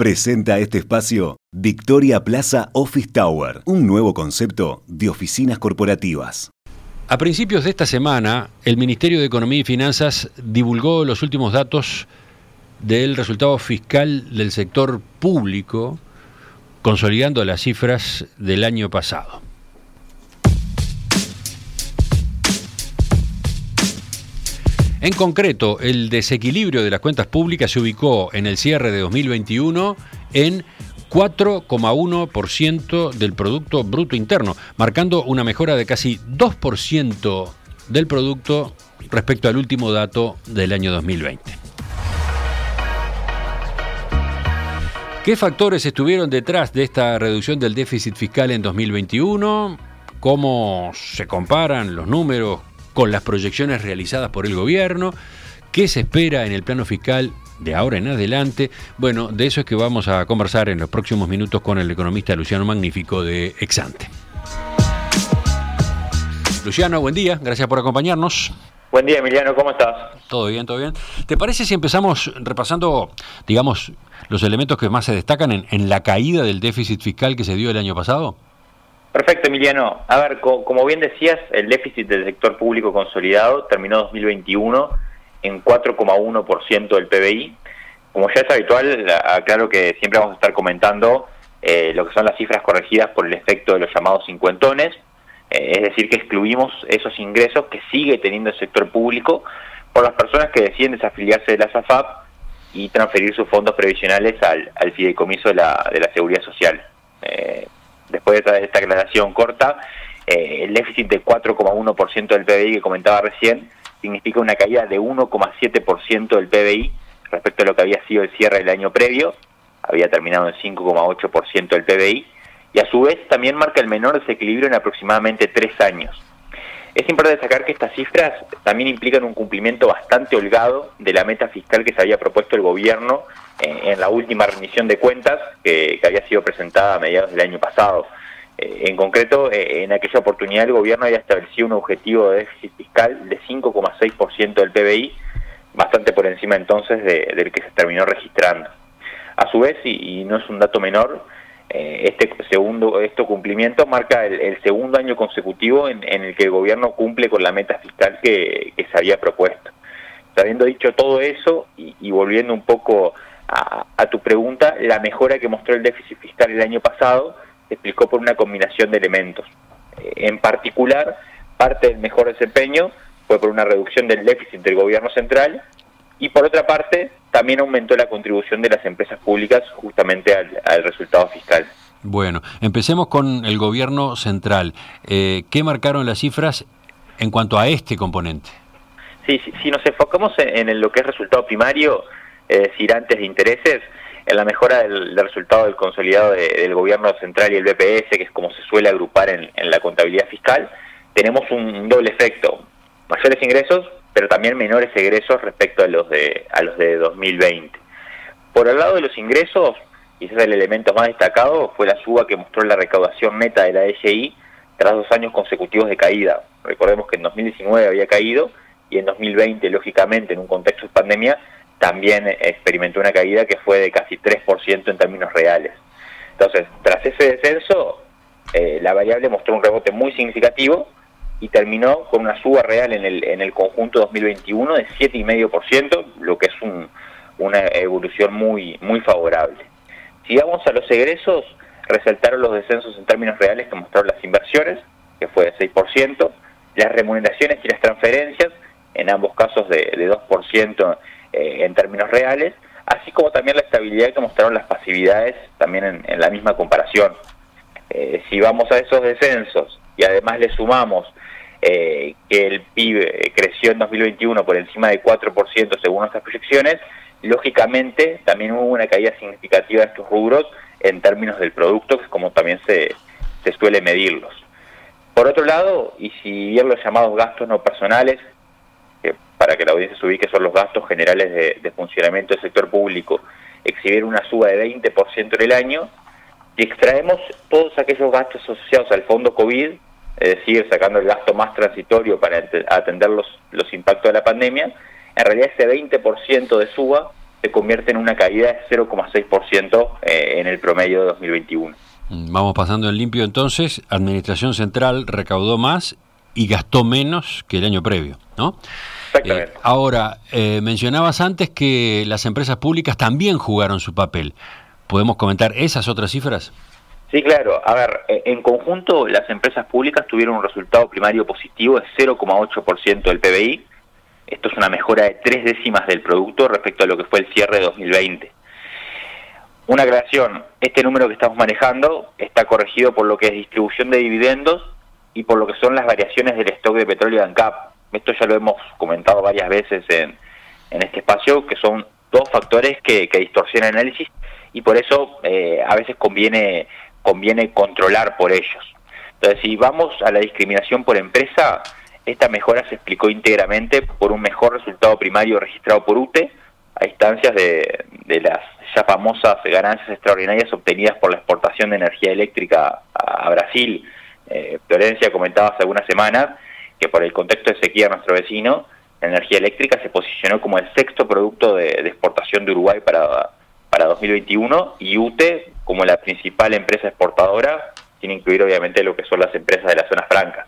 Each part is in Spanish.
Presenta este espacio Victoria Plaza Office Tower, un nuevo concepto de oficinas corporativas. A principios de esta semana, el Ministerio de Economía y Finanzas divulgó los últimos datos del resultado fiscal del sector público, consolidando las cifras del año pasado. En concreto, el desequilibrio de las cuentas públicas se ubicó en el cierre de 2021 en 4,1% del Producto Bruto Interno, marcando una mejora de casi 2% del producto respecto al último dato del año 2020. ¿Qué factores estuvieron detrás de esta reducción del déficit fiscal en 2021? ¿Cómo se comparan los números con las proyecciones realizadas por el gobierno, qué se espera en el plano fiscal de ahora en adelante. Bueno, de eso es que vamos a conversar en los próximos minutos con el economista Luciano Magnífico de Exante. Luciano, buen día, gracias por acompañarnos. Buen día, Emiliano, ¿cómo estás? Todo bien, todo bien. ¿Te parece si empezamos repasando, digamos, los elementos que más se destacan en, en la caída del déficit fiscal que se dio el año pasado? Perfecto, Emiliano. A ver, como bien decías, el déficit del sector público consolidado terminó 2021 en 4,1% del PBI. Como ya es habitual, aclaro que siempre vamos a estar comentando eh, lo que son las cifras corregidas por el efecto de los llamados cincuentones, eh, es decir, que excluimos esos ingresos que sigue teniendo el sector público por las personas que deciden desafiliarse de la SAFAP y transferir sus fondos previsionales al, fideicomiso de la, de la Seguridad Social. Eh, después de esta, aclaración corta, eh, el déficit de 4,1% del PBI que comentaba recién significa una caída de 1,7% del PBI respecto a lo que había sido el cierre del año previo, había terminado en 5,8% del PBI, y a su vez también marca el menor desequilibrio en aproximadamente tres años. Es importante destacar que estas cifras también implican un cumplimiento bastante holgado de la meta fiscal que se había propuesto el gobierno en, la última rendición de cuentas que, había sido presentada a mediados del año pasado. Eh, en concreto, eh, en aquella oportunidad el gobierno había establecido un objetivo de déficit fiscal de 5,6% del PBI, bastante por encima entonces del que se terminó registrando. A su vez, y, no es un dato menor, este segundo este cumplimiento marca el, segundo año consecutivo en, el que el gobierno cumple con la meta fiscal que, se había propuesto. Habiendo dicho todo eso y volviendo un poco a, tu pregunta, la mejora que mostró el déficit fiscal el año pasado se explicó por una combinación de elementos. Eh, en particular, parte del mejor desempeño fue por una reducción del déficit del gobierno central y por otra parte también aumentó la contribución de las empresas públicas justamente al, resultado fiscal. Bueno, empecemos con el gobierno central. Eh, ¿Qué marcaron las cifras en cuanto a este componente? Sí, si, nos enfocamos en, en, lo que es resultado primario, es decir, antes de intereses, en la mejora del, resultado del consolidado del gobierno central y el BPS, que es como se suele agrupar en, la contabilidad fiscal, tenemos un doble efecto, mayores ingresos, pero también menores egresos respecto a los de, a los de 2020. Por el lado de los ingresos, y ese es el elemento más destacado, fue la suba que mostró la recaudación neta de la DGI tras dos años consecutivos de caída. Recordemos que en 2019 había caído y en 2020, lógicamente, en un contexto de pandemia, también experimentó una caída que fue de casi 3% en términos reales. Entonces, tras ese descenso, eh, la variable mostró un rebote muy significativo y terminó con una suba real en el, en el conjunto 2021 de 7,5%, lo que es una evolución muy, muy favorable. Si vamos a los egresos, resaltaron los descensos en términos reales que mostraron las inversiones, que fue de 6%, las remuneraciones y las transferencias, en ambos casos de, de 2% eh, en términos reales, así como también la estabilidad que mostraron las pasividades también en, la misma comparación. Eh, si vamos a esos descensos y además le sumamos eh, que el PIB creció en 2021 por encima de 4% según nuestras proyecciones, lógicamente también hubo una caída significativa de estos rubros en términos del producto, que es como también se, se suele medirlos. Por otro lado, y si bien los llamados gastos no personales para que la audiencia se ubique, son los gastos generales de, funcionamiento del sector público, exhibir una suba de 20% en el año, y extraemos todos aquellos gastos asociados al fondo COVID, es decir, sacando el gasto más transitorio para atender los, los impactos de la pandemia, en realidad ese 20% de suba se convierte en una caída de 0,6% eh, en el promedio de 2021. Mm, vamos pasando en limpio entonces, Administración Central recaudó más y gastó menos que el año previo, ¿no? Exactamente. Eh, ahora, eh, mencionabas antes que las empresas públicas también jugaron su papel. ¿Podemos comentar esas otras cifras? Sí, claro. A ver, en conjunto las empresas públicas tuvieron un resultado primario positivo de 0,8% del PBI, esto es una mejora de tres décimas del producto respecto a lo que fue el cierre de 2020. Una aclaración, este número que estamos manejando está corregido por lo que es distribución de dividendos y por lo que son las variaciones del stock de petróleo de ANCAP. Esto ya lo hemos comentado varias veces en, este espacio, que son dos factores que, distorsionan el análisis y por eso eh, a veces conviene, conviene controlar por ellos. Entonces, si vamos a la discriminación por empresa, esta mejora se explicó íntegramente por un mejor resultado primario registrado por UTE a instancias de, las ya famosas ganancias extraordinarias obtenidas por la exportación de energía eléctrica a, Brasil. Eh, Florencia comentaba hace algunas semanas que por el contexto de sequía de nuestro vecino, la energía eléctrica se posicionó como el sexto producto de, exportación de Uruguay para, para 2021 y UTE como la principal empresa exportadora, sin incluir obviamente lo que son las empresas de las zonas francas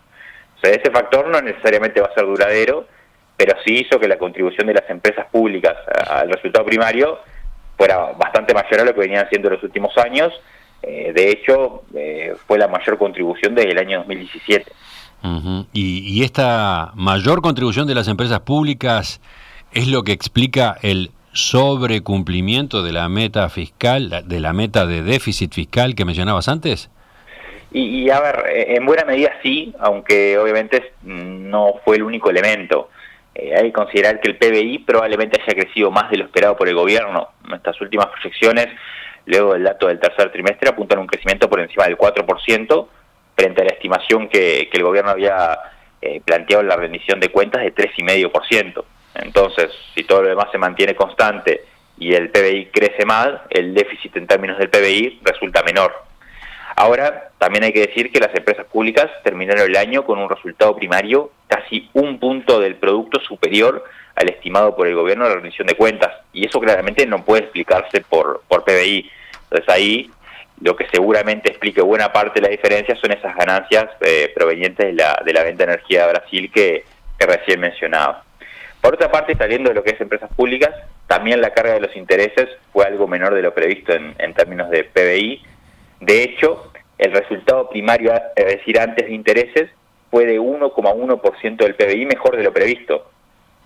ese factor no necesariamente va a ser duradero, pero sí hizo que la contribución de las empresas públicas al resultado primario fuera bastante mayor a lo que venían haciendo en los últimos años. Eh, de hecho, eh, fue la mayor contribución desde el año 2017. y, y esta mayor contribución de las empresas públicas es lo que explica el sobrecumplimiento de la meta fiscal, de la meta de déficit fiscal que mencionabas antes? Y, a ver, eh, en buena medida sí, aunque obviamente no fue el único elemento. Eh, hay que considerar que el PBI probablemente haya crecido más de lo esperado por el gobierno. Nuestras últimas proyecciones, luego del dato del tercer trimestre, apuntan a un crecimiento por encima del 4%, frente a la estimación que, el gobierno había eh, planteado en la rendición de cuentas de 3,5%. Entonces, si todo lo demás se mantiene constante y el PBI crece más, el déficit en términos del PBI resulta menor. Ahora, también hay que decir que las empresas públicas terminaron el año con un resultado primario casi un punto del producto superior al estimado por el gobierno de la rendición de cuentas. Y eso claramente no puede explicarse por, por PBI. Entonces ahí lo que seguramente explique buena parte de la diferencia son esas ganancias eh, provenientes de la, de la venta de energía a Brasil que, recién mencionaba. Por otra parte, saliendo de lo que es empresas públicas, también la carga de los intereses fue algo menor de lo previsto en, términos de PBI de hecho, el resultado primario, es decir, antes de intereses, fue de 1,1% del PBI mejor de lo previsto.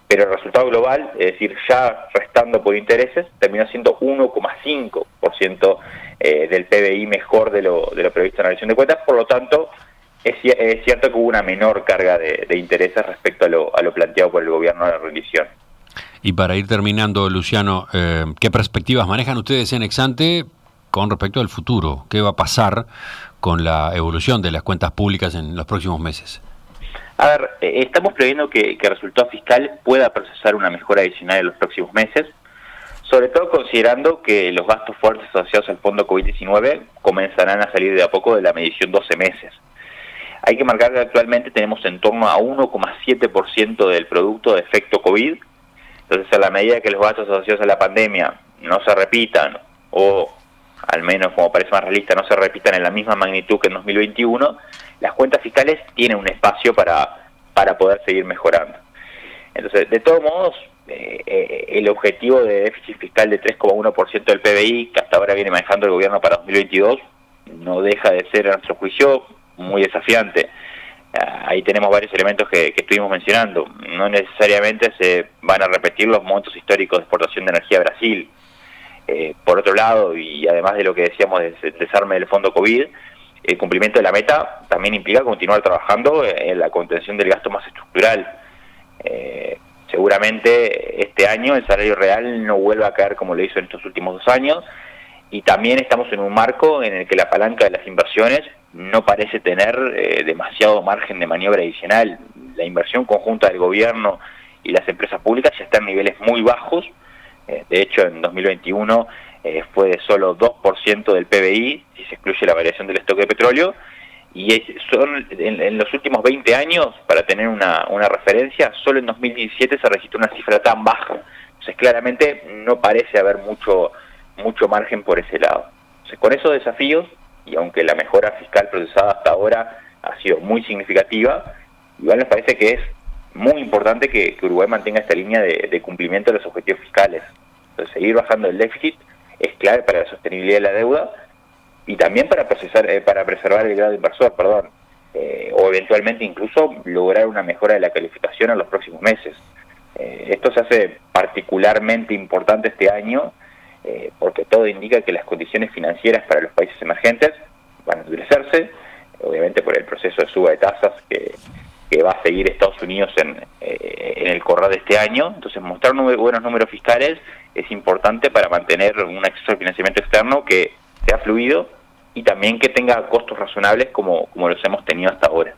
Pero el resultado global, es decir, ya restando por intereses, terminó siendo 1,5% eh, del PBI mejor de lo, de lo previsto en la revisión de cuentas. Por lo tanto, es, cierto que hubo una menor carga de, intereses respecto a lo, a lo, planteado por el gobierno de la rendición. Y para ir terminando, Luciano, eh, ¿qué perspectivas manejan ustedes en Exante con respecto al futuro. ¿Qué va a pasar con la evolución de las cuentas públicas en los próximos meses? A ver, eh, estamos previendo que, el resultado fiscal pueda procesar una mejora adicional en los próximos meses, sobre todo considerando que los gastos fuertes asociados al fondo COVID-19 comenzarán a salir de a poco de la medición 12 meses. Hay que marcar que actualmente tenemos en torno a 1,7% del producto de efecto COVID, entonces a la medida que los gastos asociados a la pandemia no se repitan o al menos como parece más realista, no se repitan en la misma magnitud que en 2021, las cuentas fiscales tienen un espacio para, para poder seguir mejorando. Entonces, de todos modos, eh, eh, el objetivo de déficit fiscal de 3,1% del PBI, que hasta ahora viene manejando el gobierno para 2022, no deja de ser, a nuestro juicio, muy desafiante. Ah, ahí tenemos varios elementos que, que, estuvimos mencionando. No necesariamente se van a repetir los montos históricos de exportación de energía a Brasil. Eh, por otro lado, y además de lo que decíamos del desarme del fondo COVID, el cumplimiento de la meta también implica continuar trabajando en la contención del gasto más estructural. Eh, seguramente este año el salario real no vuelva a caer como lo hizo en estos últimos dos años y también estamos en un marco en el que la palanca de las inversiones no parece tener eh, demasiado margen de maniobra adicional. La inversión conjunta del gobierno y las empresas públicas ya está en niveles muy bajos eh, de hecho, en 2021 eh, fue de solo 2% del PBI, si se excluye la variación del stock de petróleo, y son en, los últimos 20 años, para tener una, referencia, solo en 2017 se registró una cifra tan baja, Entonces claramente no parece haber mucho, mucho margen por ese lado. Con esos desafíos, y aunque la mejora fiscal procesada hasta ahora ha sido muy significativa, igual nos parece que es muy importante que, Uruguay mantenga esta línea de, cumplimiento de los objetivos fiscales. Entonces seguir bajando el déficit es clave para la sostenibilidad de la deuda y también para, procesar, eh, para preservar el grado inversor, perdón, eh, o eventualmente incluso lograr una mejora de la calificación en los próximos meses. Eh, esto se hace particularmente importante este año porque todo indica que las condiciones financieras para los países emergentes van a endurecerse, obviamente por el proceso de suba de tasas que, va a seguir Estados Unidos en, en el correr de este año. Entonces, mostrar buenos números fiscales es importante para mantener un acceso al financiamiento externo que sea fluido y también que tenga costos razonables como los hemos tenido hasta ahora.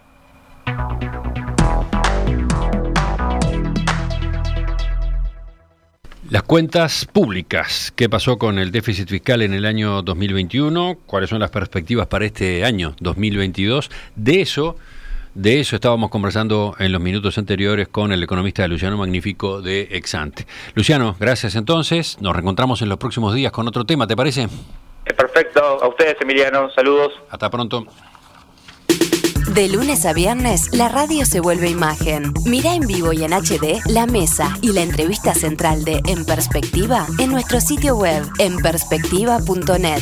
Las cuentas públicas, ¿qué pasó con el déficit fiscal en el año 2021? ¿Cuáles son las perspectivas para este año 2022? De eso, de eso estábamos conversando en los minutos anteriores con el economista Luciano Magnífico de Exante. Luciano, gracias entonces. Nos reencontramos en los próximos días con otro tema, ¿te parece? Perfecto. A ustedes, Emiliano. Saludos. Hasta pronto. De lunes a viernes, la radio se vuelve imagen. Mira en vivo y en HD la mesa y la entrevista central de En Perspectiva en nuestro sitio web en perspectiva.net.